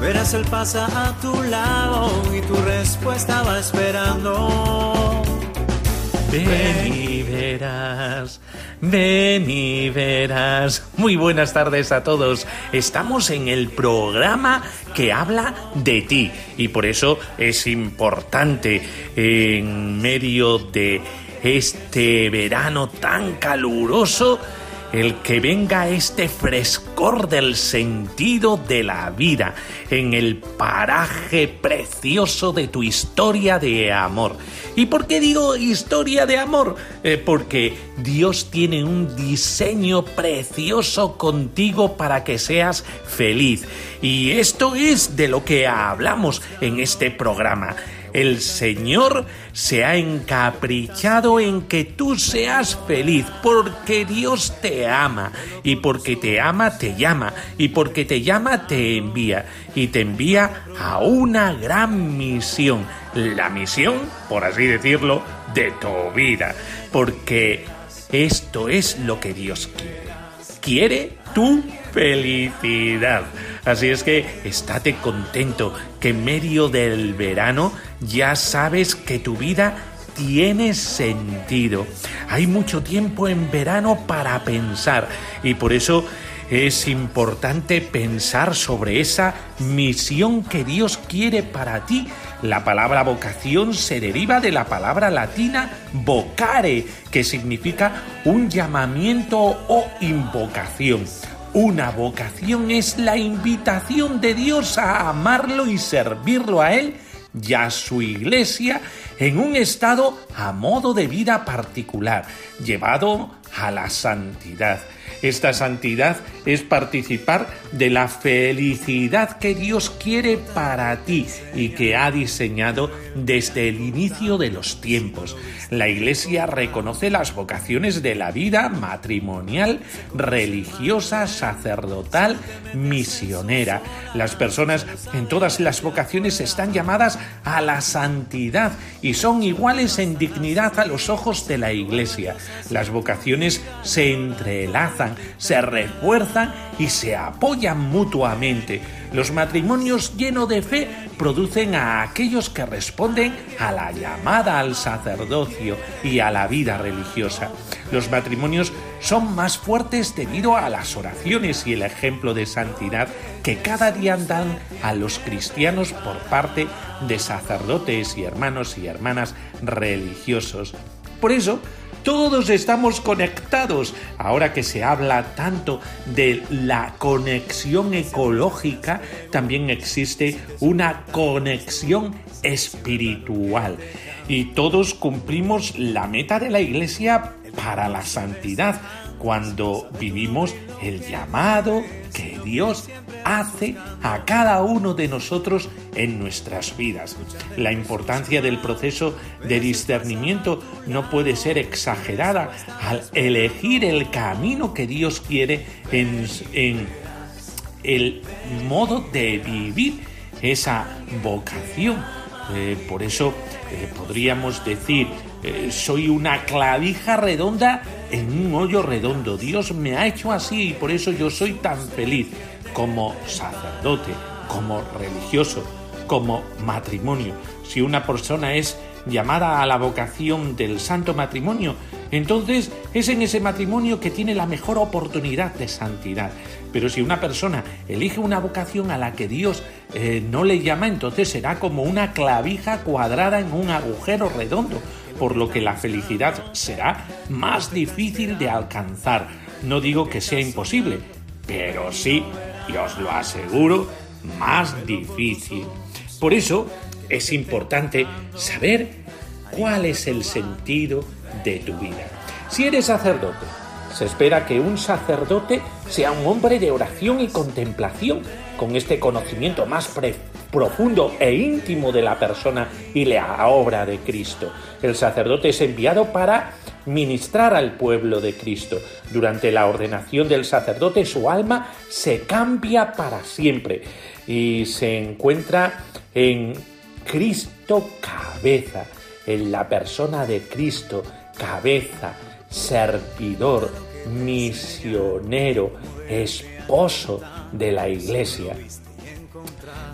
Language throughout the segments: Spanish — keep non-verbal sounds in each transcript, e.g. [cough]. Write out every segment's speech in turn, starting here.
verás él pasa a tu lado y tu respuesta va esperando. Ven y verás, ven y verás. Muy buenas tardes a todos. Estamos en el programa que habla de ti y por eso es importante en medio de este verano tan caluroso el que venga este frescor del sentido de la vida en el paraje precioso de tu historia de amor. ¿Y por qué digo historia de amor? Eh, porque Dios tiene un diseño precioso contigo para que seas feliz. Y esto es de lo que hablamos en este programa. El Señor se ha encaprichado en que tú seas feliz, porque Dios te ama, y porque te ama te llama, y porque te llama te envía, y te envía a una gran misión, la misión, por así decirlo, de tu vida, porque esto es lo que Dios quiere. Quiere tu felicidad. Así es que estate contento que en medio del verano ya sabes que tu vida tiene sentido. Hay mucho tiempo en verano para pensar y por eso es importante pensar sobre esa misión que Dios quiere para ti. La palabra vocación se deriva de la palabra latina vocare, que significa un llamamiento o invocación. Una vocación es la invitación de Dios a amarlo y servirlo a Él y a su iglesia en un estado a modo de vida particular, llevado a la santidad. Esta santidad es participar de la felicidad que Dios quiere para ti y que ha diseñado desde el inicio de los tiempos. La Iglesia reconoce las vocaciones de la vida matrimonial, religiosa, sacerdotal, misionera. Las personas en todas las vocaciones están llamadas a la santidad y son iguales en dignidad a los ojos de la Iglesia. Las vocaciones se entrelazan, se refuerzan y se apoyan mutuamente. Los matrimonios llenos de fe producen a aquellos que responden a la llamada al sacerdocio y a la vida religiosa. Los matrimonios son más fuertes debido a las oraciones y el ejemplo de santidad que cada día dan a los cristianos por parte de sacerdotes y hermanos y hermanas religiosos. Por eso, todos estamos conectados. Ahora que se habla tanto de la conexión ecológica, también existe una conexión espiritual. Y todos cumplimos la meta de la Iglesia para la santidad cuando vivimos el llamado que Dios hace a cada uno de nosotros en nuestras vidas. La importancia del proceso de discernimiento no puede ser exagerada al elegir el camino que Dios quiere en, el modo de vivir esa vocación. Eh, por eso eh, podríamos decir, eh, soy una clavija redonda en un hoyo redondo. Dios me ha hecho así y por eso yo soy tan feliz como sacerdote, como religioso, como matrimonio. Si una persona es llamada a la vocación del santo matrimonio, entonces es en ese matrimonio que tiene la mejor oportunidad de santidad. Pero si una persona elige una vocación a la que Dios eh, no le llama, entonces será como una clavija cuadrada en un agujero redondo, por lo que la felicidad será más difícil de alcanzar. No digo que sea imposible, pero sí, y os lo aseguro, más difícil. Por eso es importante saber cuál es el sentido de tu vida. Si eres sacerdote, Se espera que un sacerdote sea un hombre de oración y contemplación, con este conocimiento más profundo e íntimo de la persona y la obra de Cristo. El sacerdote es enviado para ministrar al pueblo de Cristo. Durante la ordenación del sacerdote su alma se cambia para siempre y se encuentra en Cristo cabeza, en la persona de Cristo cabeza, servidor, misionero, de la iglesia.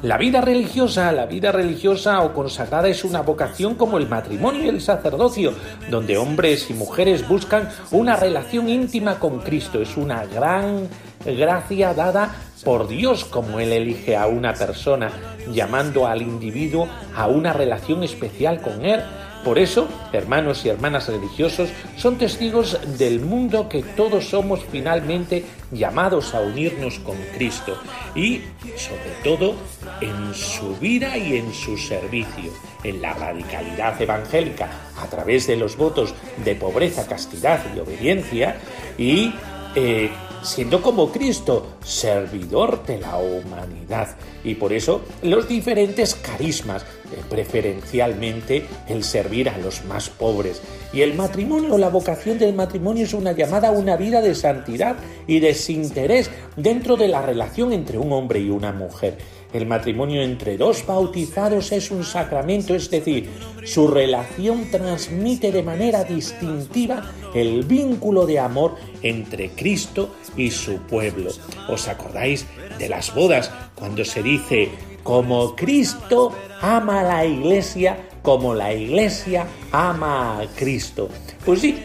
La vida religiosa, la vida religiosa o consagrada es una vocación como el matrimonio y el sacerdocio, donde hombres y mujeres buscan una relación íntima con Cristo. Es una gran gracia dada por Dios como Él elige a una persona, llamando al individuo a una relación especial con Él por eso, hermanos y hermanas religiosos son testigos del mundo que todos somos finalmente llamados a unirnos con Cristo y, sobre todo, en su vida y en su servicio, en la radicalidad evangélica a través de los votos de pobreza, castidad y obediencia y eh, siendo como Cristo, servidor de la humanidad. Y por eso los diferentes carismas, eh, preferencialmente el servir a los más pobres. Y el matrimonio, la vocación del matrimonio es una llamada a una vida de santidad y desinterés dentro de la relación entre un hombre y una mujer. El matrimonio entre dos bautizados es un sacramento, es decir, su relación transmite de manera distintiva el vínculo de amor entre Cristo y su pueblo. ¿Os acordáis de las bodas cuando se dice, como Cristo ama a la iglesia, como la iglesia ama a Cristo? Pues sí,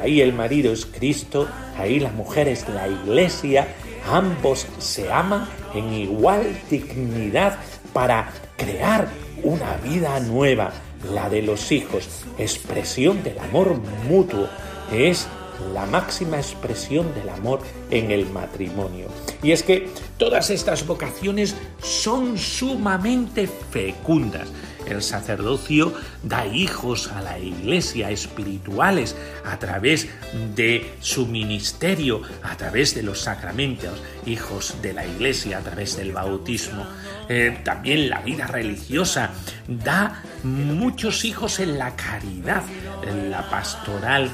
ahí el marido es Cristo, ahí la mujer es la iglesia, ambos se aman en igual dignidad para crear una vida nueva, la de los hijos, expresión del amor mutuo, es la máxima expresión del amor en el matrimonio. Y es que todas estas vocaciones son sumamente fecundas. El sacerdocio da hijos a la iglesia espirituales a través de su ministerio, a través de los sacramentos, hijos de la iglesia a través del bautismo. Eh, también la vida religiosa da muchos hijos en la caridad, en la pastoral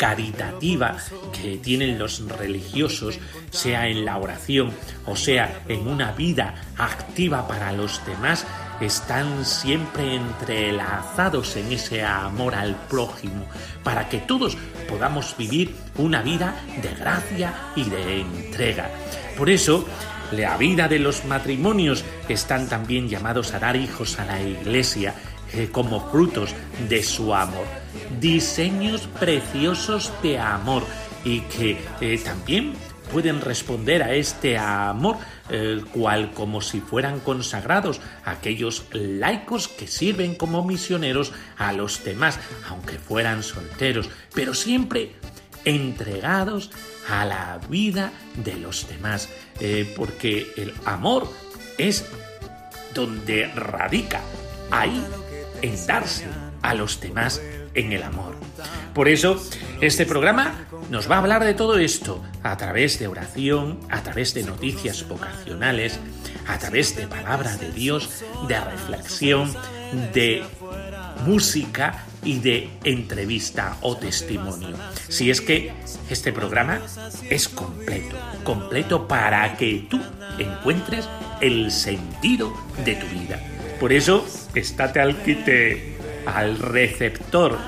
caritativa que tienen los religiosos, sea en la oración o sea en una vida activa para los demás, están siempre entrelazados en ese amor al prójimo, para que todos podamos vivir una vida de gracia y de entrega. Por eso, la vida de los matrimonios están también llamados a dar hijos a la iglesia eh, como frutos de su amor. Diseños preciosos de amor y que eh, también pueden responder a este amor, cual como si fueran consagrados aquellos laicos que sirven como misioneros a los demás, aunque fueran solteros, pero siempre entregados a la vida de los demás, eh, porque el amor es donde radica, ahí en darse a los demás en el amor. Por eso, este programa nos va a hablar de todo esto a través de oración, a través de noticias vocacionales, a través de palabra de Dios, de reflexión, de música y de entrevista o testimonio. Si es que este programa es completo, completo para que tú encuentres el sentido de tu vida. Por eso, estate al quite, al receptor,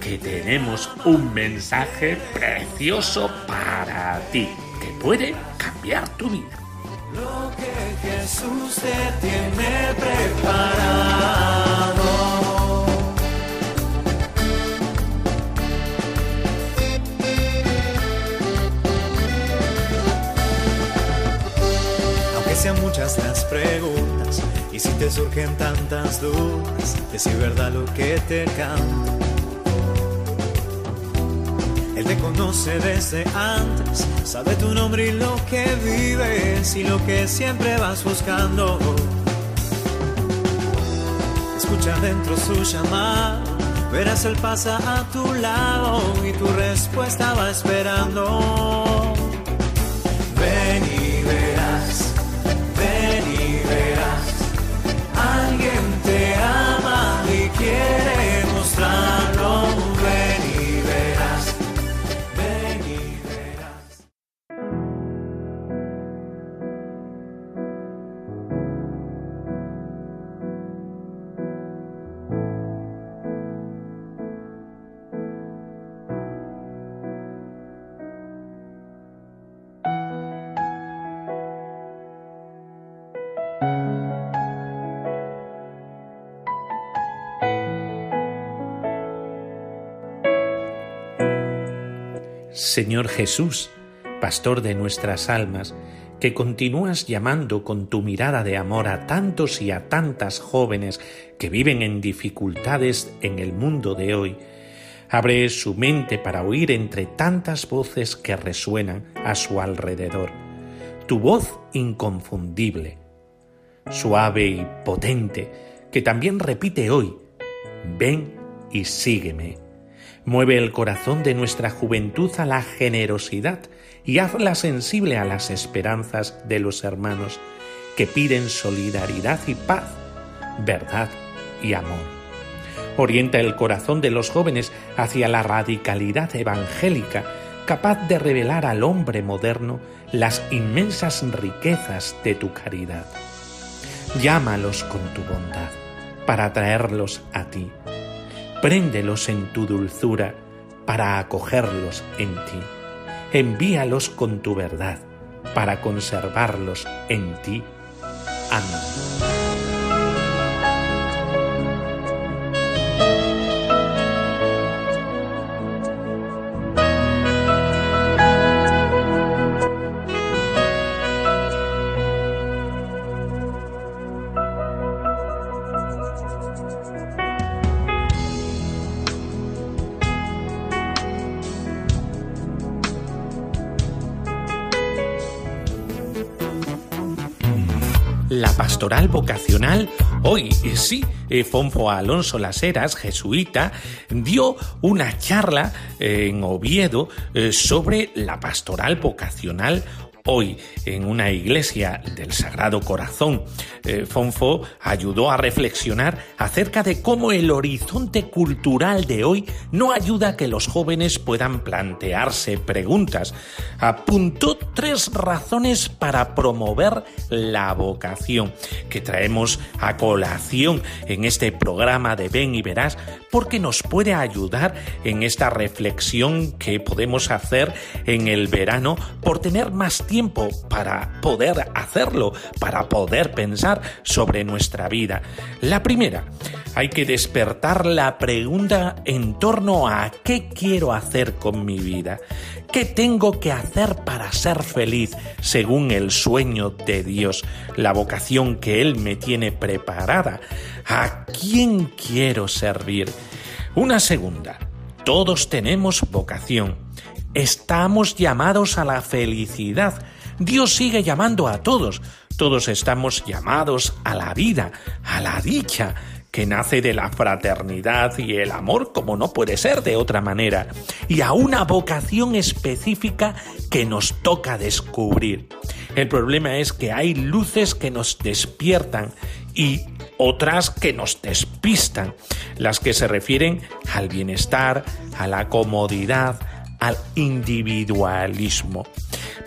que tenemos un mensaje precioso para ti, que puede cambiar tu vida. Lo que Jesús te tiene preparado. Aunque sean muchas las preguntas si te surgen tantas dudas, es verdad lo que te canta. Él te conoce desde antes, sabe tu nombre y lo que vives y lo que siempre vas buscando. Escucha dentro su llamado, verás él pasa a tu lado y tu respuesta estaba esperando. Señor Jesús, pastor de nuestras almas, que continúas llamando con tu mirada de amor a tantos y a tantas jóvenes que viven en dificultades en el mundo de hoy, abre su mente para oír entre tantas voces que resuenan a su alrededor, tu voz inconfundible, suave y potente, que también repite hoy, ven y sígueme. Mueve el corazón de nuestra juventud a la generosidad y hazla sensible a las esperanzas de los hermanos que piden solidaridad y paz, verdad y amor. Orienta el corazón de los jóvenes hacia la radicalidad evangélica capaz de revelar al hombre moderno las inmensas riquezas de tu caridad. Llámalos con tu bondad para atraerlos a ti préndelos en tu dulzura para acogerlos en ti. Envíalos con tu verdad para conservarlos en ti. Amén. Pastoral vocacional. Hoy, eh, sí, eh, Fonfo Alonso Las Heras, jesuita, dio una charla eh, en Oviedo sobre la pastoral vocacional hoy en una iglesia del Sagrado Corazón. Eh, Fonfo ayudó a reflexionar acerca de cómo el horizonte cultural de hoy no ayuda a que los jóvenes puedan plantearse preguntas. Apuntó tres razones para promover la vocación que traemos a colación en este programa de Ven y Verás porque nos puede ayudar en esta reflexión que podemos hacer en el verano por tener más tiempo para poder hacerlo, para poder pensar sobre nuestra vida. La primera, hay que despertar la pregunta en torno a qué quiero hacer con mi vida. ¿Qué tengo que hacer para ser feliz según el sueño de Dios, la vocación que Él me tiene preparada? ¿A quién quiero servir? Una segunda, todos tenemos vocación. Estamos llamados a la felicidad. Dios sigue llamando a todos. Todos estamos llamados a la vida, a la dicha, que nace de la fraternidad y el amor como no puede ser de otra manera, y a una vocación específica que nos toca descubrir. El problema es que hay luces que nos despiertan y otras que nos despistan, las que se refieren al bienestar, a la comodidad, al individualismo.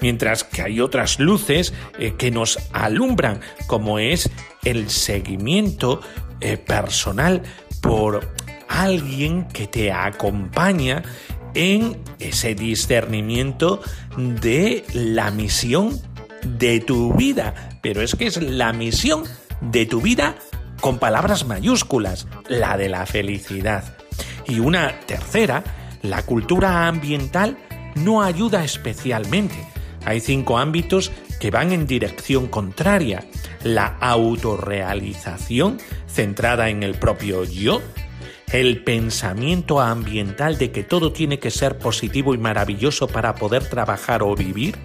Mientras que hay otras luces eh, que nos alumbran, como es el seguimiento eh, personal por alguien que te acompaña en ese discernimiento de la misión de tu vida. Pero es que es la misión de tu vida con palabras mayúsculas, la de la felicidad. Y una tercera, la cultura ambiental no ayuda especialmente. Hay cinco ámbitos que van en dirección contraria. La autorrealización, centrada en el propio yo, el pensamiento ambiental de que todo tiene que ser positivo y maravilloso para poder trabajar o vivir,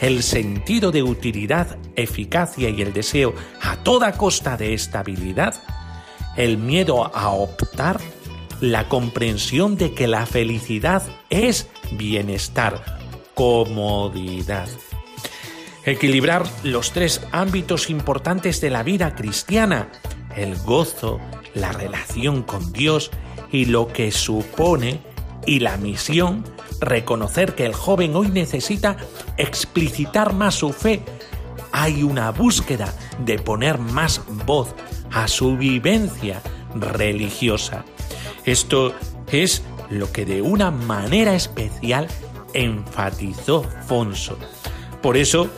el sentido de utilidad, eficacia y el deseo a toda costa de estabilidad, el miedo a optar la comprensión de que la felicidad es bienestar, comodidad. Equilibrar los tres ámbitos importantes de la vida cristiana, el gozo, la relación con Dios y lo que supone y la misión, reconocer que el joven hoy necesita explicitar más su fe. Hay una búsqueda de poner más voz a su vivencia religiosa. Esto es lo que de una manera especial enfatizó Fonso. Por eso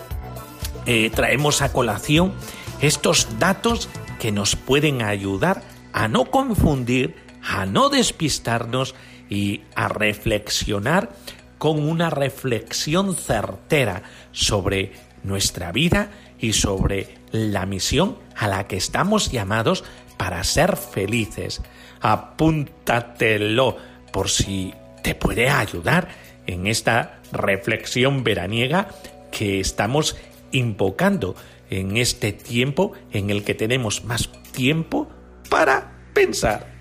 eh, traemos a colación estos datos que nos pueden ayudar a no confundir, a no despistarnos y a reflexionar con una reflexión certera sobre nuestra vida y sobre la misión a la que estamos llamados para ser felices. Apúntatelo por si te puede ayudar en esta reflexión veraniega que estamos invocando en este tiempo en el que tenemos más tiempo para pensar.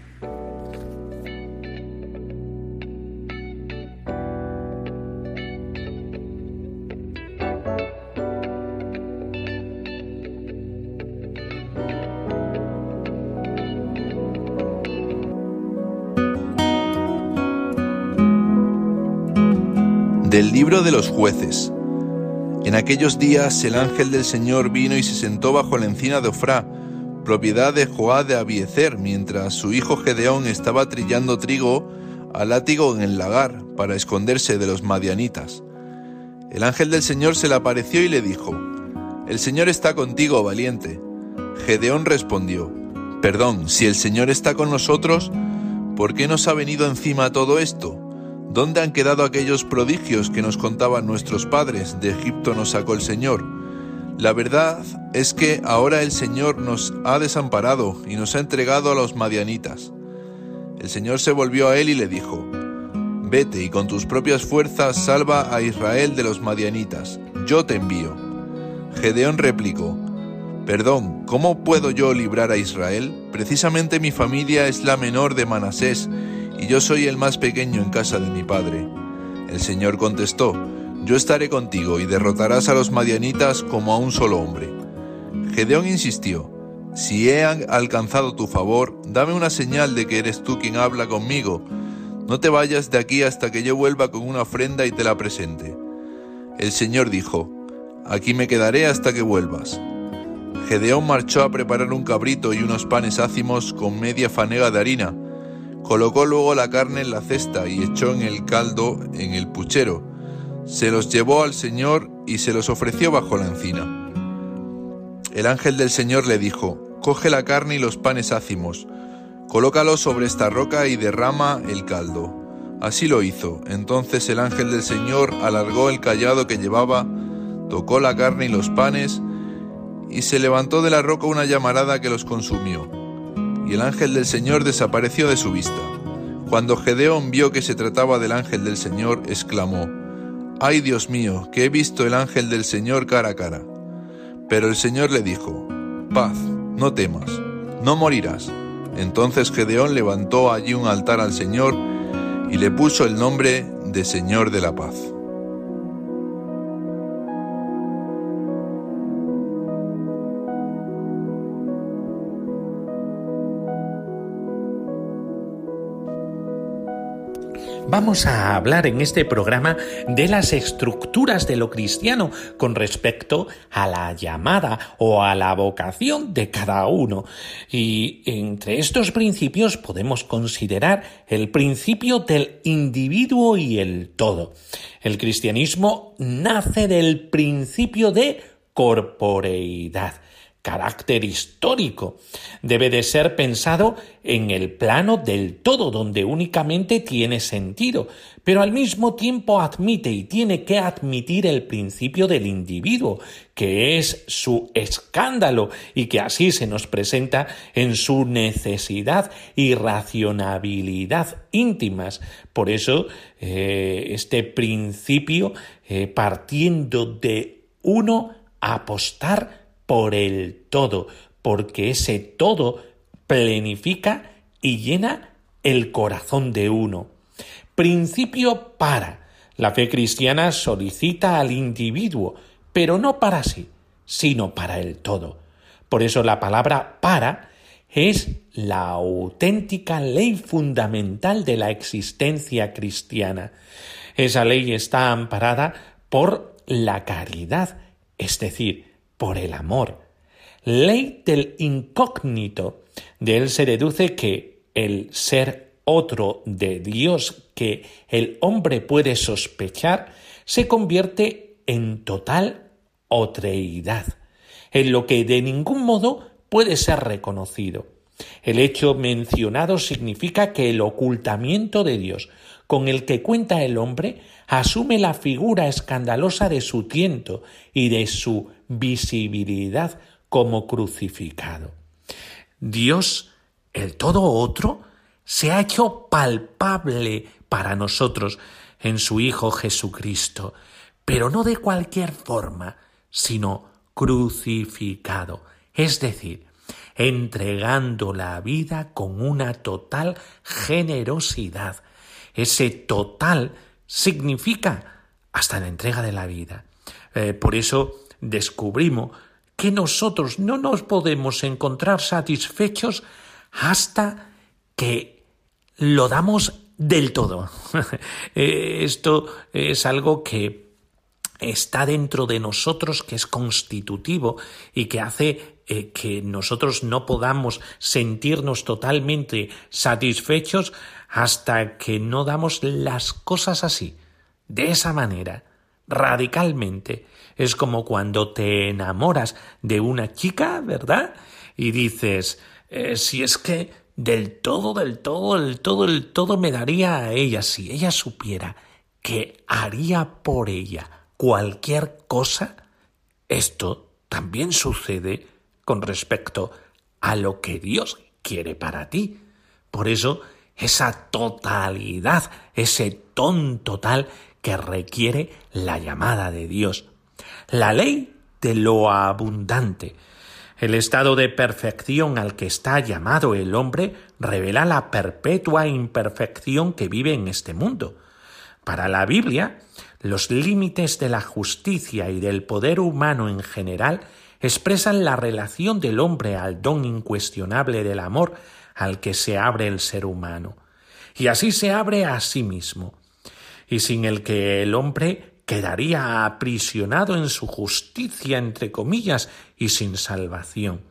Del libro de los jueces. En aquellos días el ángel del Señor vino y se sentó bajo la encina de Ofrá, propiedad de Joá de Abiezer, mientras su hijo Gedeón estaba trillando trigo al látigo en el lagar para esconderse de los madianitas. El ángel del Señor se le apareció y le dijo, El Señor está contigo, valiente. Gedeón respondió, Perdón, si el Señor está con nosotros, ¿por qué nos ha venido encima todo esto? ¿Dónde han quedado aquellos prodigios que nos contaban nuestros padres? De Egipto nos sacó el Señor. La verdad es que ahora el Señor nos ha desamparado y nos ha entregado a los madianitas. El Señor se volvió a él y le dijo, Vete y con tus propias fuerzas salva a Israel de los madianitas, yo te envío. Gedeón replicó, Perdón, ¿cómo puedo yo librar a Israel? Precisamente mi familia es la menor de Manasés y yo soy el más pequeño en casa de mi padre. El Señor contestó, Yo estaré contigo y derrotarás a los madianitas como a un solo hombre. Gedeón insistió, Si he alcanzado tu favor, dame una señal de que eres tú quien habla conmigo. No te vayas de aquí hasta que yo vuelva con una ofrenda y te la presente. El Señor dijo, Aquí me quedaré hasta que vuelvas. Gedeón marchó a preparar un cabrito y unos panes ácimos con media fanega de harina, Colocó luego la carne en la cesta y echó en el caldo en el puchero. Se los llevó al Señor y se los ofreció bajo la encina. El ángel del Señor le dijo, Coge la carne y los panes ácimos, colócalos sobre esta roca y derrama el caldo. Así lo hizo. Entonces el ángel del Señor alargó el callado que llevaba, tocó la carne y los panes, y se levantó de la roca una llamarada que los consumió y el ángel del Señor desapareció de su vista. Cuando Gedeón vio que se trataba del ángel del Señor, exclamó, Ay Dios mío, que he visto el ángel del Señor cara a cara. Pero el Señor le dijo, Paz, no temas, no morirás. Entonces Gedeón levantó allí un altar al Señor y le puso el nombre de Señor de la Paz. Vamos a hablar en este programa de las estructuras de lo cristiano con respecto a la llamada o a la vocación de cada uno. Y entre estos principios podemos considerar el principio del individuo y el todo. El cristianismo nace del principio de corporeidad carácter histórico. Debe de ser pensado en el plano del todo, donde únicamente tiene sentido, pero al mismo tiempo admite y tiene que admitir el principio del individuo, que es su escándalo y que así se nos presenta en su necesidad y racionabilidad íntimas. Por eso, eh, este principio, eh, partiendo de uno, apostar por el todo, porque ese todo plenifica y llena el corazón de uno. Principio para. La fe cristiana solicita al individuo, pero no para sí, sino para el todo. Por eso la palabra para es la auténtica ley fundamental de la existencia cristiana. Esa ley está amparada por la caridad, es decir, por el amor. Ley del incógnito. De él se deduce que el ser otro de Dios que el hombre puede sospechar se convierte en total otreidad, en lo que de ningún modo puede ser reconocido. El hecho mencionado significa que el ocultamiento de Dios con el que cuenta el hombre asume la figura escandalosa de su tiento y de su visibilidad como crucificado. Dios, el todo otro, se ha hecho palpable para nosotros en su Hijo Jesucristo, pero no de cualquier forma, sino crucificado, es decir, entregando la vida con una total generosidad. Ese total significa hasta la entrega de la vida. Eh, por eso descubrimos que nosotros no nos podemos encontrar satisfechos hasta que lo damos del todo. [laughs] Eh, esto es algo que está dentro de nosotros, que es constitutivo y que hace eh, que nosotros no podamos sentirnos totalmente satisfechos hasta que no damos las cosas así, de esa manera, radicalmente. Es como cuando te enamoras de una chica, ¿verdad? Y dices, eh, si es que del todo, del todo, del todo, del todo me daría a ella si ella supiera que haría por ella cualquier cosa, esto también sucede con respecto a lo que Dios quiere para ti. Por eso, esa totalidad, ese ton total que requiere la llamada de Dios. La ley de lo abundante. El estado de perfección al que está llamado el hombre revela la perpetua imperfección que vive en este mundo. Para la Biblia, los límites de la justicia y del poder humano en general expresan la relación del hombre al don incuestionable del amor al que se abre el ser humano. Y así se abre a sí mismo, y sin el que el hombre quedaría aprisionado en su justicia, entre comillas, y sin salvación.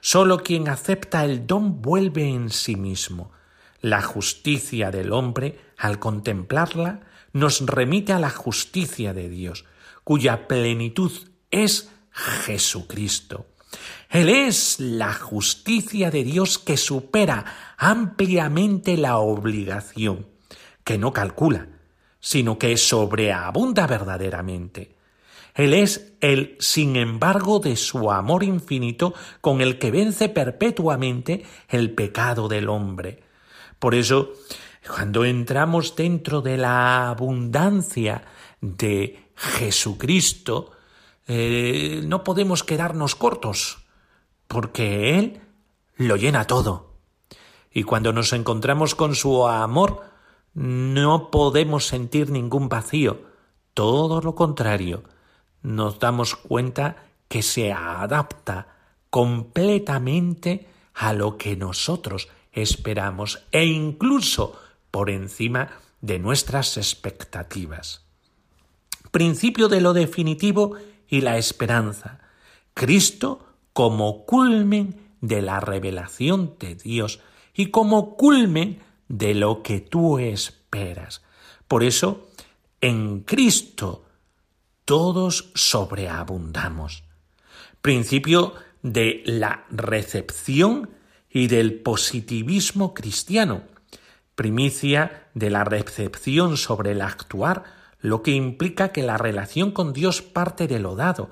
Sólo quien acepta el don vuelve en sí mismo. La justicia del hombre, al contemplarla, nos remite a la justicia de Dios, cuya plenitud es Jesucristo. Él es la justicia de Dios que supera ampliamente la obligación, que no calcula, sino que sobreabunda verdaderamente. Él es el sin embargo de su amor infinito con el que vence perpetuamente el pecado del hombre. Por eso cuando entramos dentro de la abundancia de Jesucristo, eh, no podemos quedarnos cortos, porque Él lo llena todo. Y cuando nos encontramos con su amor, no podemos sentir ningún vacío. Todo lo contrario, nos damos cuenta que se adapta completamente a lo que nosotros esperamos e incluso por encima de nuestras expectativas. Principio de lo definitivo y la esperanza. Cristo como culmen de la revelación de Dios y como culmen de lo que tú esperas. Por eso, en Cristo todos sobreabundamos. Principio de la recepción y del positivismo cristiano primicia de la recepción sobre el actuar, lo que implica que la relación con Dios parte de lo dado,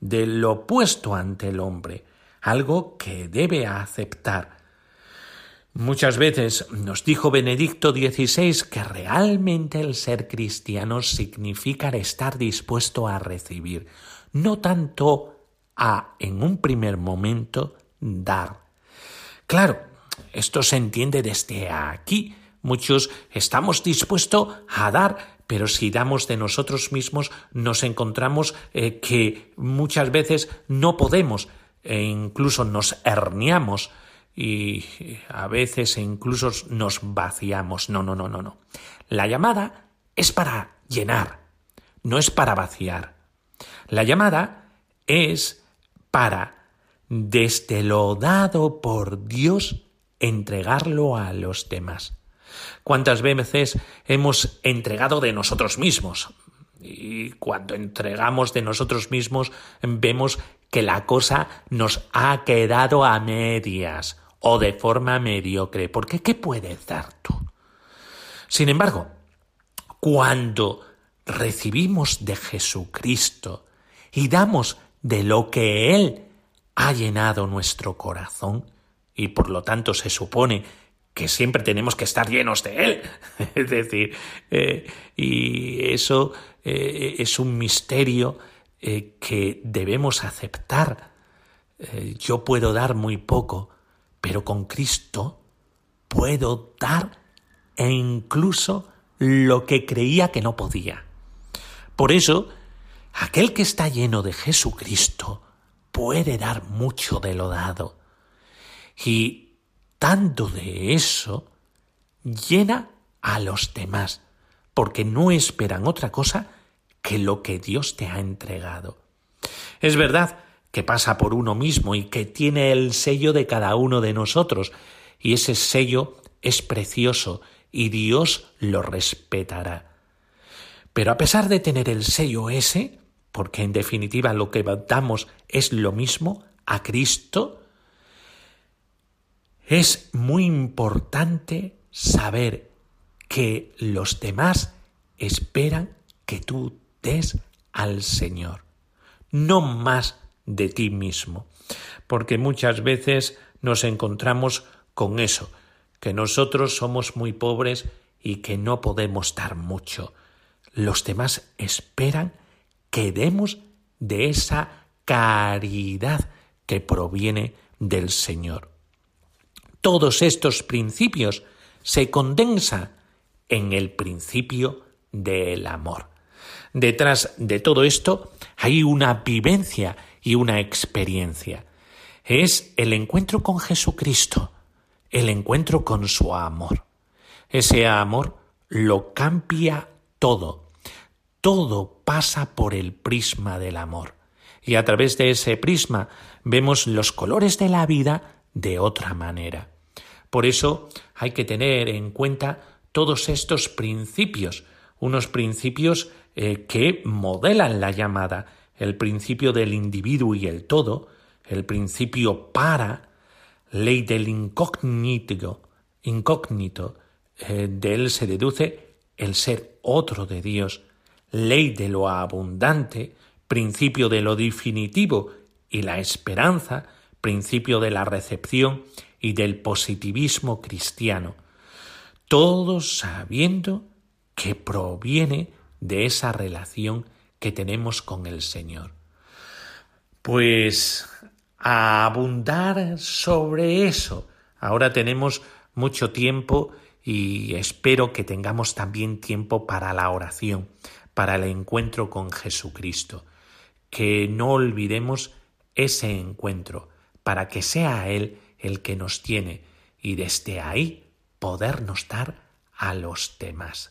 de lo puesto ante el hombre, algo que debe aceptar. Muchas veces nos dijo Benedicto XVI que realmente el ser cristiano significa estar dispuesto a recibir, no tanto a, en un primer momento, dar. Claro, esto se entiende desde aquí. Muchos estamos dispuestos a dar, pero si damos de nosotros mismos nos encontramos eh, que muchas veces no podemos e incluso nos herniamos y a veces incluso nos vaciamos. No, no, no, no, no. La llamada es para llenar, no es para vaciar. La llamada es para, desde lo dado por Dios, entregarlo a los demás. ¿Cuántas veces hemos entregado de nosotros mismos? Y cuando entregamos de nosotros mismos vemos que la cosa nos ha quedado a medias o de forma mediocre. Porque ¿qué puedes dar tú? Sin embargo, cuando recibimos de Jesucristo y damos de lo que Él ha llenado nuestro corazón, y por lo tanto se supone que siempre tenemos que estar llenos de Él. [laughs] es decir, eh, y eso eh, es un misterio eh, que debemos aceptar. yo puedo dar muy poco, pero con Cristo puedo dar e incluso lo que creía que no podía. Por eso, aquel que está lleno de Jesucristo puede dar mucho de lo dado. Y tanto de eso llena a los demás, porque no esperan otra cosa que lo que Dios te ha entregado. Es verdad que pasa por uno mismo y que tiene el sello de cada uno de nosotros, y ese sello es precioso y Dios lo respetará. Pero a pesar de tener el sello ese, porque en definitiva lo que damos es lo mismo, a Cristo, es muy importante saber que los demás esperan que tú des al Señor, no más de ti mismo, porque muchas veces nos encontramos con eso, que nosotros somos muy pobres y que no podemos dar mucho. Los demás esperan que demos de esa caridad que proviene del Señor todos estos principios se condensa en el principio del amor. Detrás de todo esto hay una vivencia y una experiencia. Es el encuentro con Jesucristo, el encuentro con su amor. Ese amor lo cambia todo. Todo pasa por el prisma del amor. Y a través de ese prisma vemos los colores de la vida de otra manera. Por eso hay que tener en cuenta todos estos principios, unos principios eh, que modelan la llamada, el principio del individuo y el todo, el principio para, ley del incógnito, incógnito, eh, de él se deduce el ser otro de Dios, ley de lo abundante, principio de lo definitivo y la esperanza, principio de la recepción y del positivismo cristiano, todo sabiendo que proviene de esa relación que tenemos con el Señor. Pues a abundar sobre eso. Ahora tenemos mucho tiempo y espero que tengamos también tiempo para la oración, para el encuentro con Jesucristo. Que no olvidemos ese encuentro, para que sea Él el que nos tiene y desde ahí podernos dar a los demás,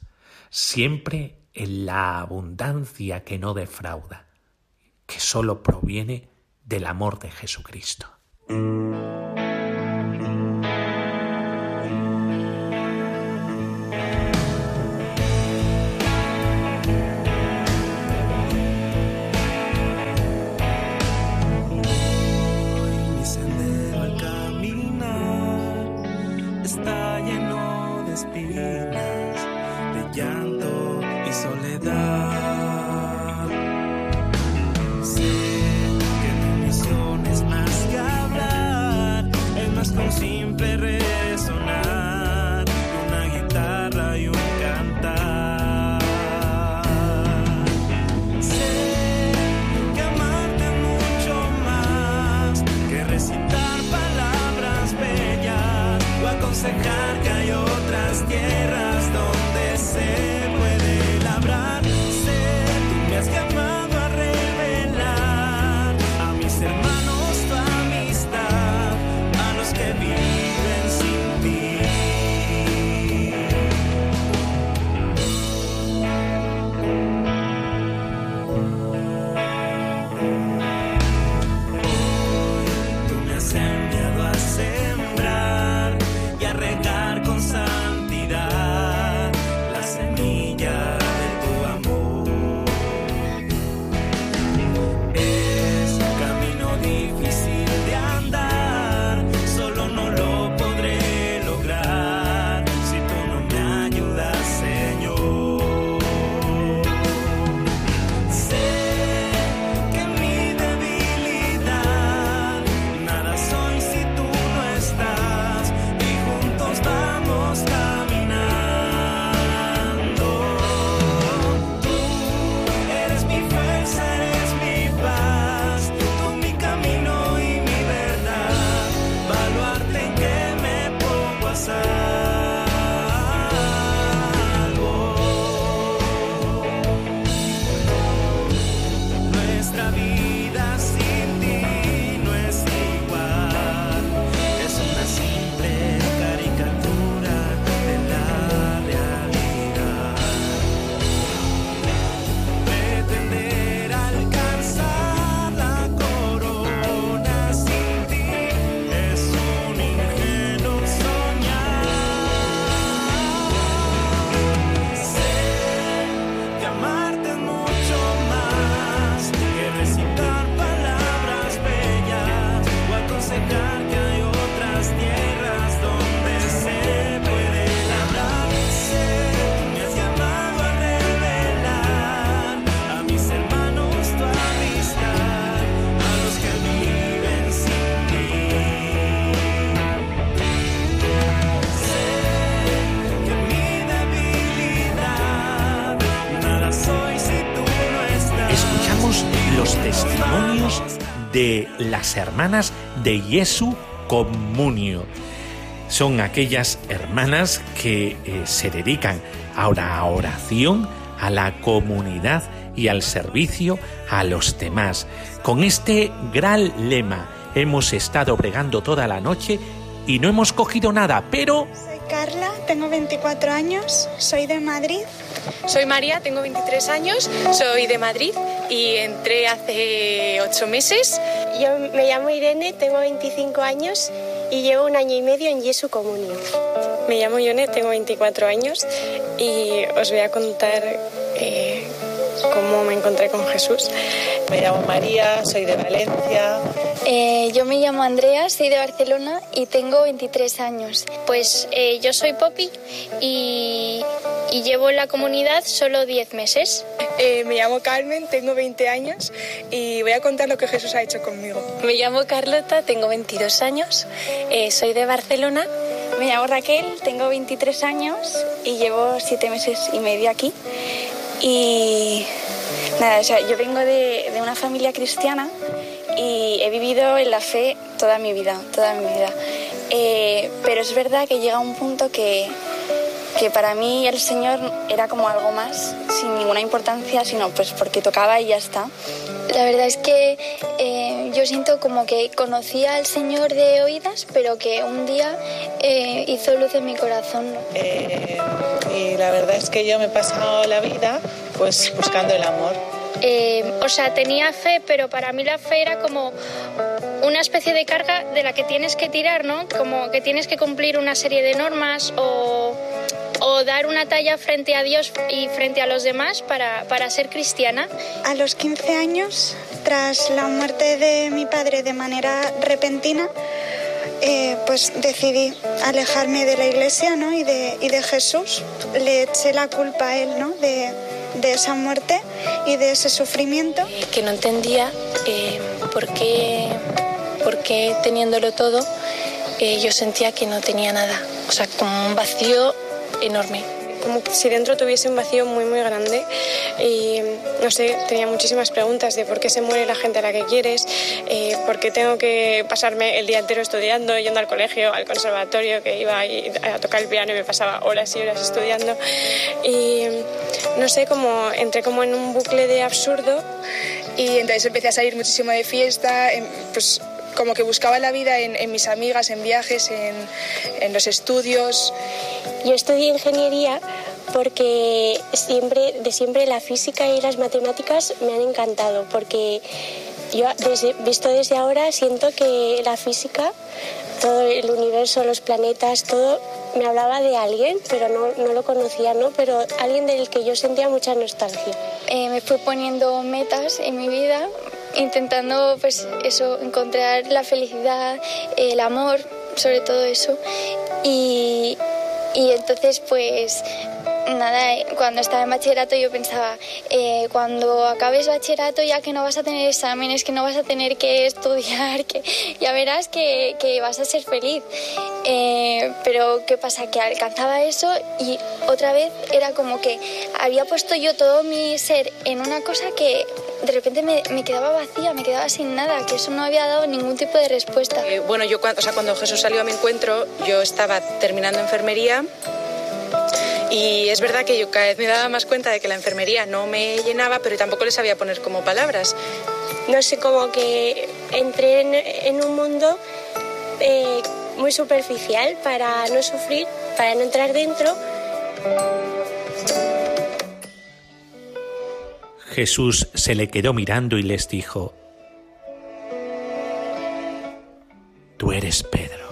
siempre en la abundancia que no defrauda, que sólo proviene del amor de Jesucristo. De las hermanas de Jesu Comunio. Son aquellas hermanas que eh, se dedican a la oración, a la comunidad y al servicio a los demás. Con este gran lema hemos estado bregando toda la noche y no hemos cogido nada, pero... Soy Carla, tengo 24 años, soy de Madrid. Soy María, tengo 23 años, soy de Madrid y entré hace 8 meses. Yo me llamo Irene, tengo 25 años y llevo un año y medio en Jesu Comunión. Me llamo Yone, tengo 24 años y os voy a contar eh, cómo me encontré con Jesús. Me llamo María, soy de Valencia. Eh, yo me llamo Andrea, soy de Barcelona y tengo 23 años. Pues eh, yo soy Poppy y, y, llevo en la comunidad solo 10 meses. Eh, me llamo Carmen, tengo 20 años y voy a contar lo que Jesús ha hecho conmigo. Me llamo Carlota, tengo 22 años, eh, soy de Barcelona. Me llamo Raquel, tengo 23 años y llevo 7 meses y medio aquí. Y nada, o sea, yo vengo de, de una familia cristiana y he vivido en la fe toda mi vida, toda mi vida. Eh, pero es verdad que llega un punto que, que para mí el Señor era como algo más, sin ninguna importancia, sino pues porque tocaba y ya está. La verdad es que eh, yo siento como que conocía al Señor de oídas, pero que un día eh, hizo luz en mi corazón. Eh, y la verdad es que yo me he pasado la vida pues buscando el amor. Eh, o sea, tenía fe, pero para mí la fe era como una especie de carga de la que tienes que tirar, ¿no? Como que tienes que cumplir una serie de normas o, o dar una talla frente a Dios y frente a los demás para, para ser cristiana. A los 15 años, tras la muerte de mi padre de manera repentina, eh, pues decidí alejarme de la iglesia ¿no? y, de, y de Jesús. Le eché la culpa a él ¿no? de, de esa muerte y de ese sufrimiento. Que no entendía eh, por, qué, por qué teniéndolo todo eh, yo sentía que no tenía nada. O sea, como un vacío enorme. Como si dentro tuviese un vacío muy, muy grande. Y no sé, tenía muchísimas preguntas de por qué se muere la gente a la que quieres, eh, por qué tengo que pasarme el día entero estudiando, yendo al colegio, al conservatorio, que iba a tocar el piano y me pasaba horas y horas estudiando. Y no sé, como entré como en un bucle de absurdo. Y entonces empecé a salir muchísimo de fiesta, pues como que buscaba la vida en, en mis amigas, en viajes, en, en, los estudios. Yo estudié ingeniería porque siempre, de siempre la física y las matemáticas me han encantado, porque yo desde, visto desde ahora siento que la física, todo el universo, los planetas, todo me hablaba de alguien, pero no, no lo conocía, ¿no? Pero alguien del que yo sentía mucha nostalgia. Eh, me fui poniendo metas en mi vida, intentando pues eso, encontrar la felicidad, el amor, sobre todo eso. Y, y entonces pues nada, cuando estaba en bachillerato yo pensaba, eh, cuando acabes bachillerato ya que no vas a tener exámenes, que no vas a tener que estudiar, que ya verás que, que vas a ser feliz. Eh, pero ¿qué pasa? Que alcanzaba eso y otra vez era como que había puesto yo todo mi ser en una cosa que de repente me, me, quedaba vacía, me quedaba sin nada, que eso no había dado ningún tipo de respuesta. Eh, bueno, yo cuando, o sea, cuando Jesús salió a mi encuentro, yo estaba terminando enfermería y es verdad que yo cada vez me daba más cuenta de que la enfermería no me llenaba, pero tampoco le sabía poner como palabras. No sé, como que entré en, en un mundo eh, muy superficial para no sufrir, para no entrar dentro. Jesús se le quedó mirando y les dijo, Tú eres Pedro.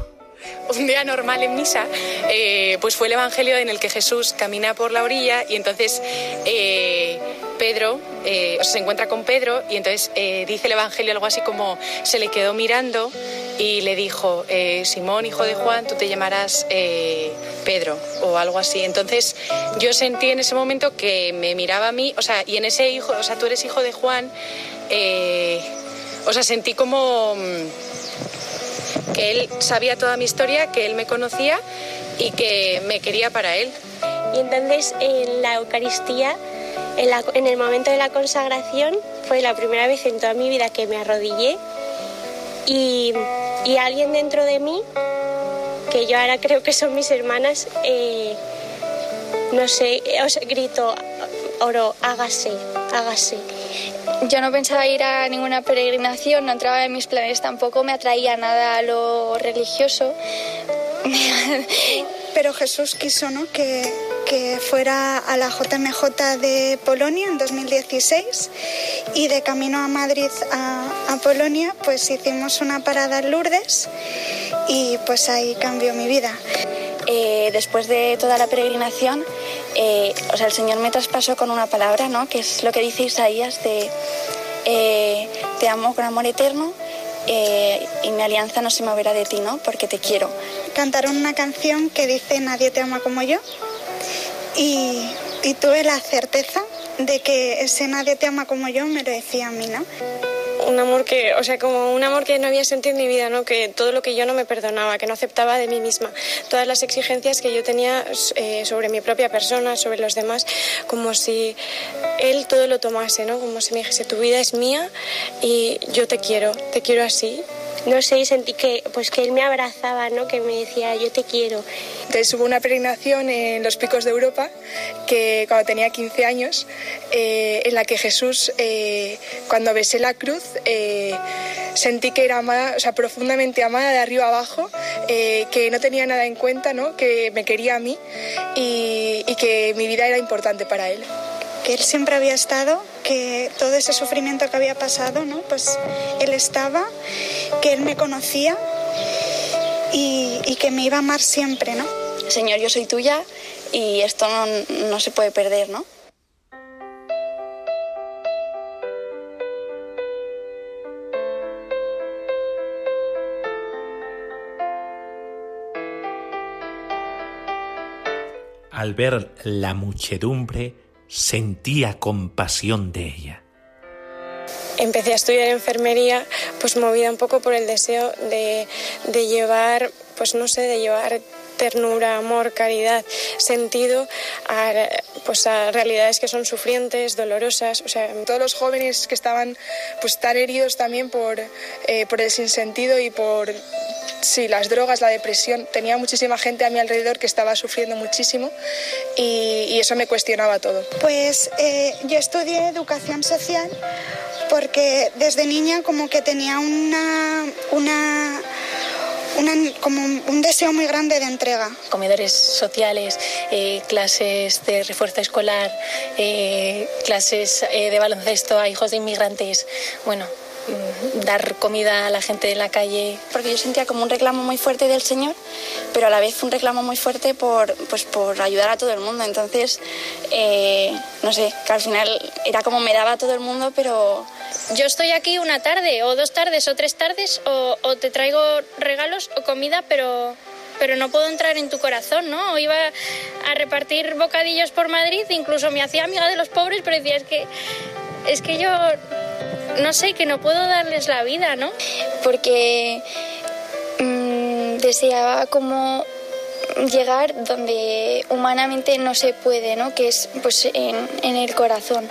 Un día normal en misa, eh, pues fue el Evangelio en el que Jesús camina por la orilla y entonces eh, Pedro eh, se encuentra con Pedro y entonces dice el Evangelio algo así como se le quedó mirando y le dijo, eh, Simón, hijo de Juan, tú te llamarás Pedro o algo así. Entonces yo sentí en ese momento que me miraba a mí, o sea, y en ese hijo, o sea, tú eres hijo de Juan, o sea, sentí como que él sabía toda mi historia, que él me conocía y que me quería para él. Y entonces en la Eucaristía en, el momento de la consagración fue la primera vez en toda mi vida que me arrodillé y, alguien dentro de mí, que yo ahora creo que son mis hermanas, eh, no sé, os grito, oro, hágase, hágase. Yo no pensaba ir a ninguna peregrinación, no entraba en mis planes, tampoco me atraía nada a lo religioso. Pero Jesús quiso ¿no? que, que fuera a la JMJ de Polonia en 2016 y de camino a Madrid a, a Polonia pues hicimos una parada en Lourdes y pues ahí cambió mi vida. Eh, después de toda la peregrinación, eh, o sea, el Señor me traspasó con una palabra, ¿no? Que es lo que dice Isaías de eh, te amo con amor eterno y mi alianza no se moverá de ti, ¿no? Porque te quiero. Cantaron una canción que dice Nadie te ama como yo y, y tuve la certeza de que ese nadie te ama como yo me lo decía a mí, ¿no? un amor que, o sea, como un amor que no había sentido en mi vida, ¿no? Que todo lo que yo no me perdonaba, que no aceptaba de mí misma, todas las exigencias que yo tenía eh, sobre mi propia persona, sobre los demás, como si él todo lo tomase, ¿no? Como si me dijese, tu vida es mía y yo te quiero, te quiero así no sé, sentí que, pues que él me abrazaba, ¿no? que me decía, yo te quiero. Entonces hubo una peregrinación en los picos de Europa, que cuando tenía 15 años, eh, en la que Jesús, eh, cuando besé la cruz, eh, sentí que era amada, o sea, profundamente amada de arriba abajo, que no tenía nada en cuenta, ¿no? que me quería a mí y, y que mi vida era importante para él que él siempre había estado, que todo ese sufrimiento que había pasado, ¿no? Pues él estaba, que él me conocía y, que me iba a amar siempre, ¿no? Señor, yo soy tuya y esto no, no se puede perder, ¿no? Al ver la muchedumbre, sentía compasión de ella. Empecé a estudiar enfermería, pues movida un poco por el deseo de, llevar, pues no sé, de llevar ternura, amor, caridad, sentido a, pues a realidades que son sufrientes, dolorosas. O sea, todos los jóvenes que estaban pues tan heridos también por, eh, por el sinsentido y por Sí, las drogas, la depresión. Tenía muchísima gente a mi alrededor que estaba sufriendo muchísimo y, eso me cuestionaba todo. Pues eh, yo estudié educación social porque desde niña como que tenía una, una como un deseo muy grande de entrega. Comedores sociales, eh, clases de refuerzo escolar, eh, clases de baloncesto a hijos de inmigrantes. Bueno, dar comida a la gente de la calle. Porque yo sentía como un reclamo muy fuerte del Señor, pero a la vez un reclamo muy fuerte por, pues, por ayudar a todo el mundo. Entonces, eh, no sé, que al final era como me daba todo el mundo, pero... Yo estoy aquí una tarde, o dos tardes, o tres tardes, o, o te traigo regalos o comida, pero pero no puedo entrar en tu corazón, ¿no? iba a repartir bocadillos por Madrid, incluso me hacía amiga de los pobres, pero decía, es que, es que yo no sé, que no puedo darles la vida, ¿no? Porque mm, deseaba como llegar donde humanamente no se puede, ¿no? Que es pues en, en el corazón.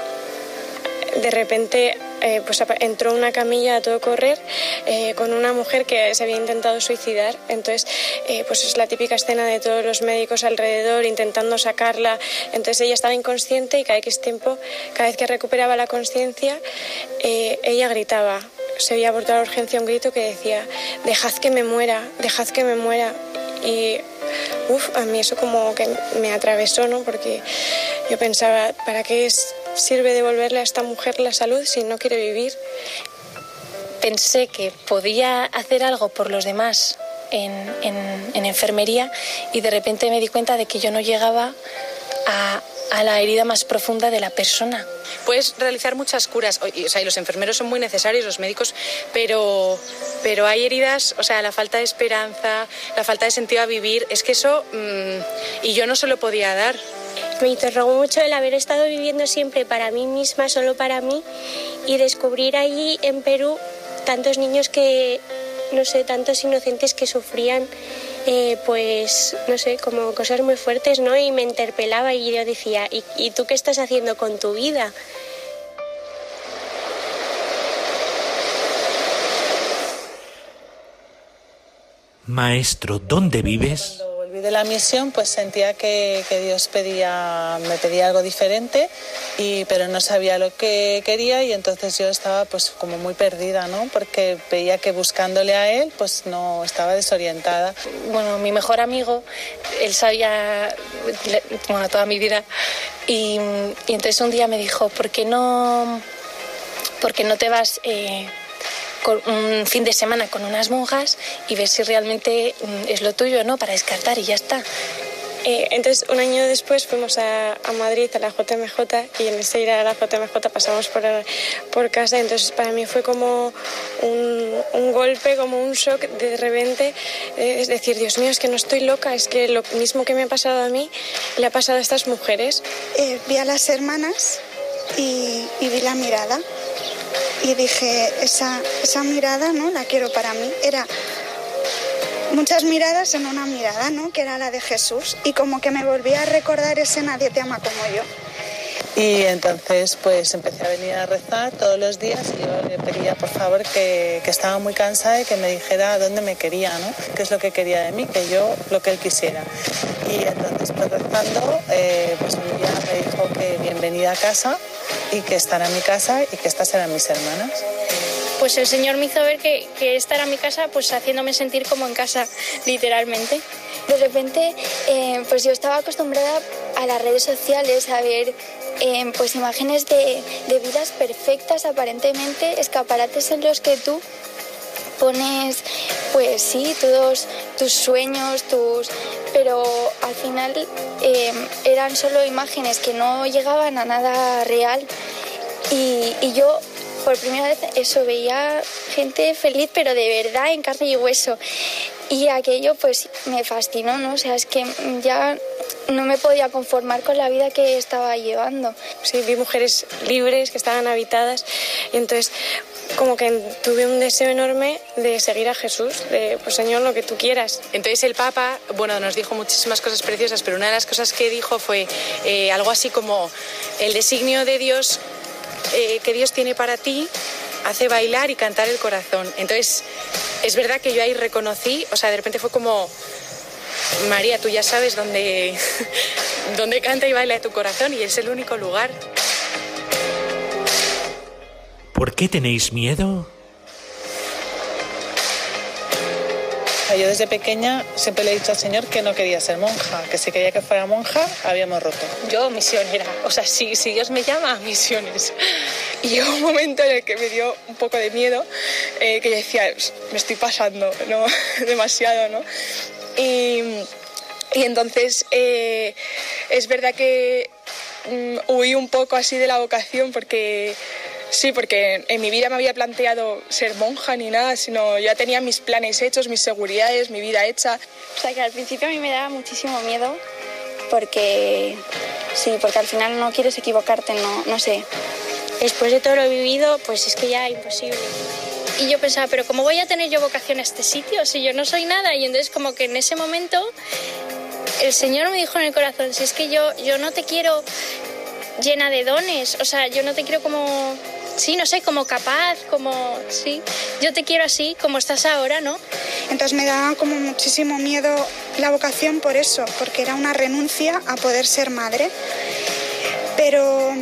De repente eh, pues entró una camilla a todo correr eh, con una mujer que se había intentado suicidar. Entonces, eh, pues es la típica escena de todos los médicos alrededor intentando sacarla. Entonces ella estaba inconsciente y cada X tiempo, cada vez que recuperaba la conciencia, ella gritaba. Se había abortado a urgencia un grito que decía, dejad que me muera, dejad que me muera. Y Uf, a mí eso como que me atravesó, ¿no? Porque yo pensaba, ¿para qué sirve devolverle a esta mujer la salud si no quiere vivir? Pensé que podía hacer algo por los demás en, en, enfermería y de repente me di cuenta de que yo no llegaba a, a la herida más profunda de la persona. Puedes realizar muchas curas, o sea, y los enfermeros son muy necesarios, los médicos, pero, pero hay heridas, o sea, la falta de esperanza, la falta de sentido a vivir, es que eso, mm, y yo no se lo podía dar. Me interrogó mucho el haber estado viviendo siempre para mí misma, solo para mí, y descubrir allí en Perú tantos niños que, no sé, tantos inocentes que sufrían eh, pues, no sé, como cosas muy fuertes, ¿no? Y me interpelaba y yo decía, ¿y, ¿y tú qué estás haciendo con tu vida? Maestro, ¿dónde vives? De la misión, pues sentía que, que Dios pedía, me pedía algo diferente, y, pero no sabía lo que quería y entonces yo estaba pues como muy perdida, ¿no? Porque veía que buscándole a Él, pues no estaba desorientada. Bueno, mi mejor amigo, él sabía, bueno, toda mi vida, y, y entonces un día me dijo, ¿por qué no, por qué no te vas... Eh, con un fin de semana con unas monjas y ves si realmente mm, es lo tuyo o no para descartar y ya está. Eh, entonces, un año después fuimos a, a, Madrid, a la JMJ, y en ese ir a la JMJ pasamos por, por casa. Entonces, para mí fue como un, un golpe, como un shock de repente. Eh, es decir, Dios mío, es que no estoy loca, es que lo mismo que me ha pasado a mí le ha pasado a estas mujeres. Eh, vi a las hermanas y, vi la mirada y dije, esa, esa mirada, ¿no? La quiero para mí. Era muchas miradas en una mirada, ¿no? Que era la de Jesús. Y como que me volvía a recordar ese nadie te ama como yo. Y entonces pues empecé a venir a rezar todos los días y yo le pedía por favor que, que, estaba muy cansada y que me dijera dónde me quería, ¿no? qué es lo que quería de mí, que yo lo que él quisiera. Y entonces pues rezando, eh, pues un día me dijo que bienvenida a casa y que estará en mi casa y que estas eran mis hermanas. Pues el Señor me hizo ver que, que esta era mi casa, pues haciéndome sentir como en casa, literalmente. De repente, eh, pues yo estaba acostumbrada a las redes sociales, a ver eh, pues imágenes de, de vidas perfectas, aparentemente, escaparates en los que tú pones, pues sí, todos tus sueños, tus... Pero al final eh, eran solo imágenes que no llegaban a nada real. Y, y, yo por primera vez eso veía gente feliz, pero de verdad en carne y hueso. Y aquello pues me fascinó, ¿no? O sea, es que ya no me podía conformar con la vida que estaba llevando. Sí, vi mujeres libres que estaban habitadas y entonces como que tuve un deseo enorme de seguir a Jesús, de pues Señor, lo que tú quieras. Entonces el Papa, bueno, nos dijo muchísimas cosas preciosas, pero una de las cosas que dijo fue eh, algo así como el designio de Dios eh, que Dios tiene para ti hace bailar y cantar el corazón. Entonces, es verdad que yo ahí reconocí, o sea, de repente fue como, María, tú ya sabes dónde, [laughs] dónde canta y baila tu corazón y es el único lugar. ¿Por qué tenéis miedo? Yo desde pequeña siempre le he dicho al Señor que no quería ser monja, que si quería que fuera monja, habíamos roto. Yo misionera, o sea, si, si Dios me llama, misiones. Y llegó un momento en el que me dio un poco de miedo, eh, que yo decía, me estoy pasando, ¿no? [laughs] demasiado, ¿no? Y, y entonces eh, es verdad que mm, huí un poco así de la vocación porque Sí, porque en mi vida me había planteado ser monja ni nada, sino ya tenía mis planes hechos, mis seguridades, mi vida hecha. O sea que al principio a mí me daba muchísimo miedo porque sí, porque al final no quieres equivocarte, no, no sé. Después de todo lo vivido, pues es que ya imposible. Y yo pensaba, pero ¿cómo voy a tener yo vocación a este sitio si yo no soy nada? Y entonces como que en ese momento el Señor me dijo en el corazón, si es que yo, yo no te quiero llena de dones, o sea, yo no te quiero como sí, no sé, como capaz, como, sí, yo te quiero así, como estás ahora, ¿no? Entonces me daba como muchísimo miedo la vocación por eso, porque era una renuncia a poder ser madre. Pero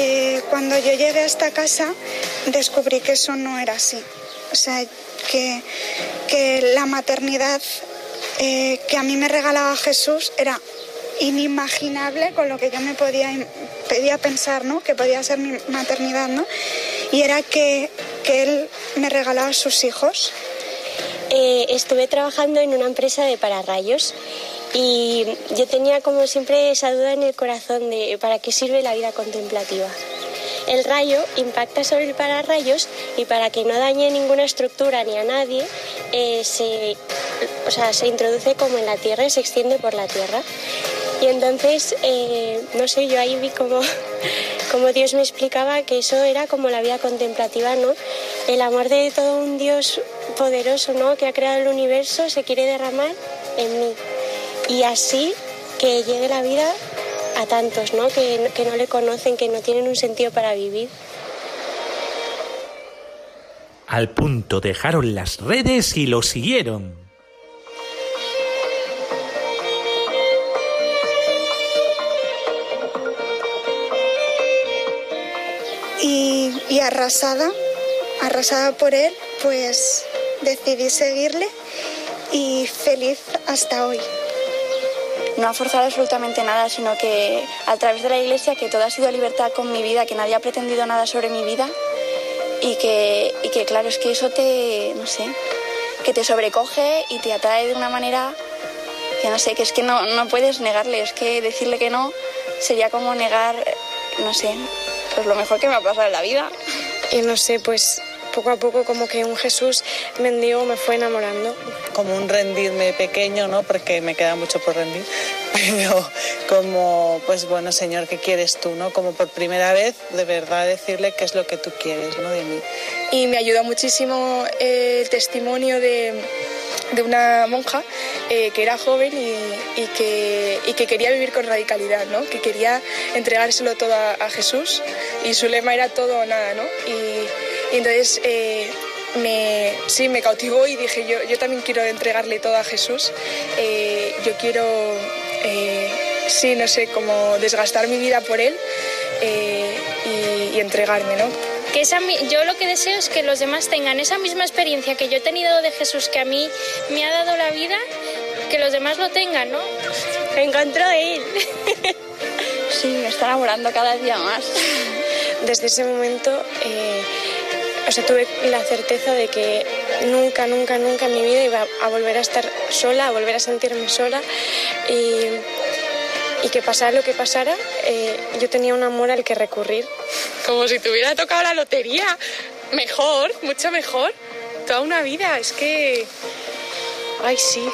eh, cuando yo llegué a esta casa descubrí que eso no era así. O sea, que, que la maternidad eh, que a mí me regalaba Jesús era inimaginable con lo que yo me podía, podía pensar, ¿no? Que podía ser mi maternidad, ¿no? Y era que, que él me regalaba sus hijos. Eh, estuve trabajando en una empresa de pararrayos y yo tenía como siempre esa duda en el corazón de para qué sirve la vida contemplativa. El rayo impacta sobre el pararrayos y para que no dañe ninguna estructura ni a nadie, eh, se, o sea, se introduce como en la tierra y se extiende por la tierra. Y entonces, eh, no sé, yo ahí vi como, [laughs] como Dios me explicaba que eso era como la vida contemplativa, ¿no? el amor de todo un Dios poderoso, ¿no? Que ha creado el universo, se quiere derramar en mí. Y así que llegue la vida a tantos, ¿no? Que, que no le conocen, que no tienen un sentido para vivir. Al punto dejaron las redes y lo siguieron. Y, y arrasada, arrasada por él, pues decidí seguirle y feliz hasta hoy. No ha forzado absolutamente nada, sino que a través de la iglesia, que todo ha sido libertad con mi vida, que nadie ha pretendido nada sobre mi vida y que, y que claro, es que eso te, no sé, que te sobrecoge y te atrae de una manera que no sé, que es que no, no puedes negarle, es que decirle que no sería como negar, no sé, pues lo mejor que me ha pasado en la vida. Y no sé, pues poco a poco como que un Jesús mendigo me fue enamorando. Como un rendirme pequeño, ¿no? Porque me queda mucho por rendir. [laughs] Pero como, pues bueno, Señor, ¿qué quieres tú, no? Como por primera vez, de verdad decirle qué es lo que tú quieres, ¿no? De mí. Y me ayudó muchísimo el testimonio de, de una monja eh, que era joven y, y, que, y, que, quería vivir con radicalidad, ¿no? que quería entregárselo todo a, a, Jesús y su lema era todo o nada. ¿no? Y, y entonces eh, me, sí, me cautivó y dije yo, yo también quiero entregarle todo a Jesús, eh, yo quiero, eh, sí, no sé, como desgastar mi vida por Él y, y entregarme. ¿no? que esa, yo lo que deseo es que los demás tengan esa misma experiencia que yo he tenido de Jesús, que a mí me ha dado la vida, que los demás lo tengan, ¿no? Me encontró él. [laughs] sí, me está enamorando cada día más. [laughs] Desde ese momento, eh, o sea, tuve la certeza de que nunca, nunca, nunca en mi vida iba a volver a estar sola, a volver a sentirme sola y, y que pasara lo que pasara, eh, yo tenía un amor al que recurrir. Como si te hubiera tocado la lotería. Mejor, mucho mejor. Toda una vida. Es que... Ay, sí.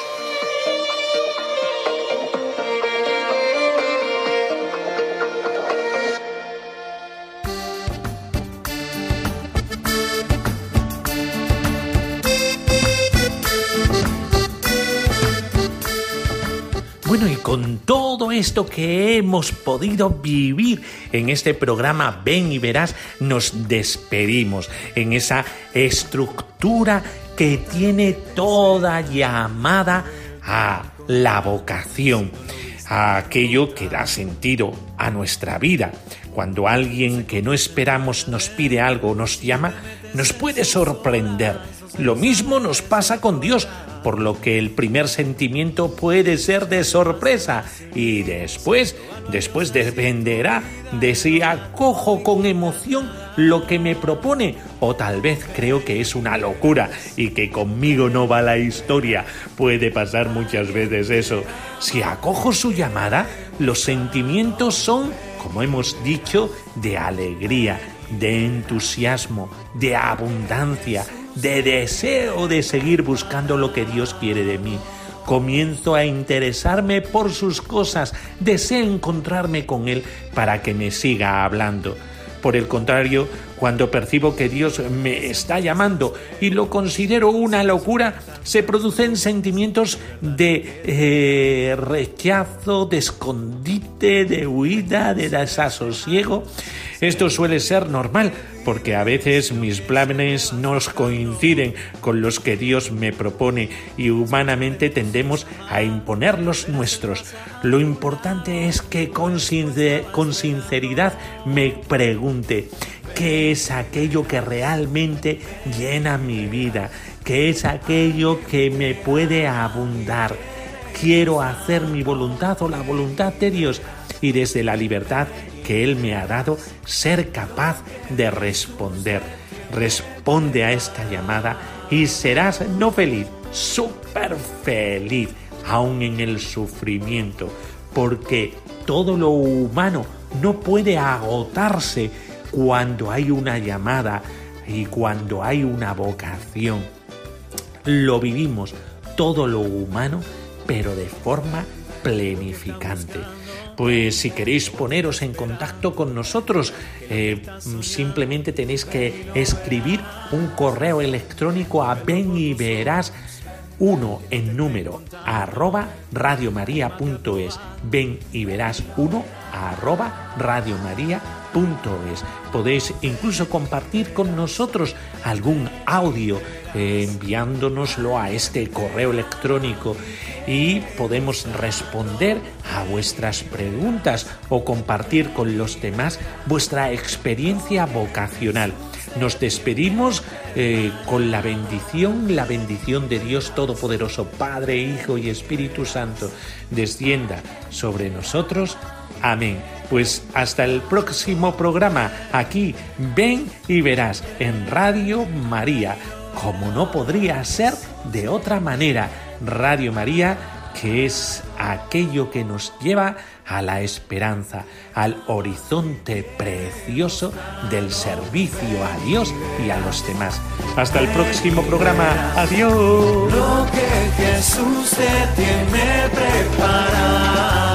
Y con todo esto que hemos podido vivir en este programa Ven y Verás, nos despedimos en esa estructura que tiene toda llamada a la vocación, a aquello que da sentido a nuestra vida. Cuando alguien que no esperamos nos pide algo nos llama, nos puede sorprender. Lo mismo nos pasa con Dios, por lo que el primer sentimiento puede ser de sorpresa y después, después dependerá de si acojo con emoción lo que me propone o tal vez creo que es una locura y que conmigo no va la historia. Puede pasar muchas veces eso. Si acojo su llamada, los sentimientos son, como hemos dicho, de alegría, de entusiasmo, de abundancia, de deseo de seguir buscando lo que Dios quiere de mí. Comienzo a interesarme por sus cosas, deseo encontrarme con Él para que me siga hablando. Por el contrario, cuando percibo que Dios me está llamando y lo considero una locura, se producen sentimientos de eh, rechazo, de escondite, de huida, de desasosiego. Esto suele ser normal porque a veces mis planes no coinciden con los que Dios me propone y humanamente tendemos a imponer los nuestros. Lo importante es que con, con sinceridad me pregunte, ¿qué es aquello que realmente llena mi vida? ¿Qué es aquello que me puede abundar? Quiero hacer mi voluntad o la voluntad de Dios y desde la libertad que Él me ha dado ser capaz de responder. Responde a esta llamada y serás no feliz, súper feliz, aún en el sufrimiento, porque todo lo humano no puede agotarse cuando hay una llamada y cuando hay una vocación. Lo vivimos todo lo humano, pero de forma plenificante. pues si queréis poneros en contacto con nosotros, eh, simplemente tenéis que escribir un correo electrónico a ven y verás uno en número arroba radiomaria.es ven y verás uno arroba radiomaria.es podéis incluso compartir con nosotros algún audio eh, enviándonoslo a este correo electrónico y podemos responder a vuestras preguntas o compartir con los demás vuestra experiencia vocacional. Nos despedimos eh, con la bendición, la bendición de Dios Todopoderoso, Padre, Hijo y Espíritu Santo, descienda sobre nosotros. Amén. Pues hasta el próximo programa, aquí, ven y verás, en Radio María, como no podría ser de otra manera. Radio María, que es aquello que nos lleva a la esperanza, al horizonte precioso del servicio a Dios y a los demás. Hasta el próximo programa. Adiós. Lo que Jesús te tiene preparado.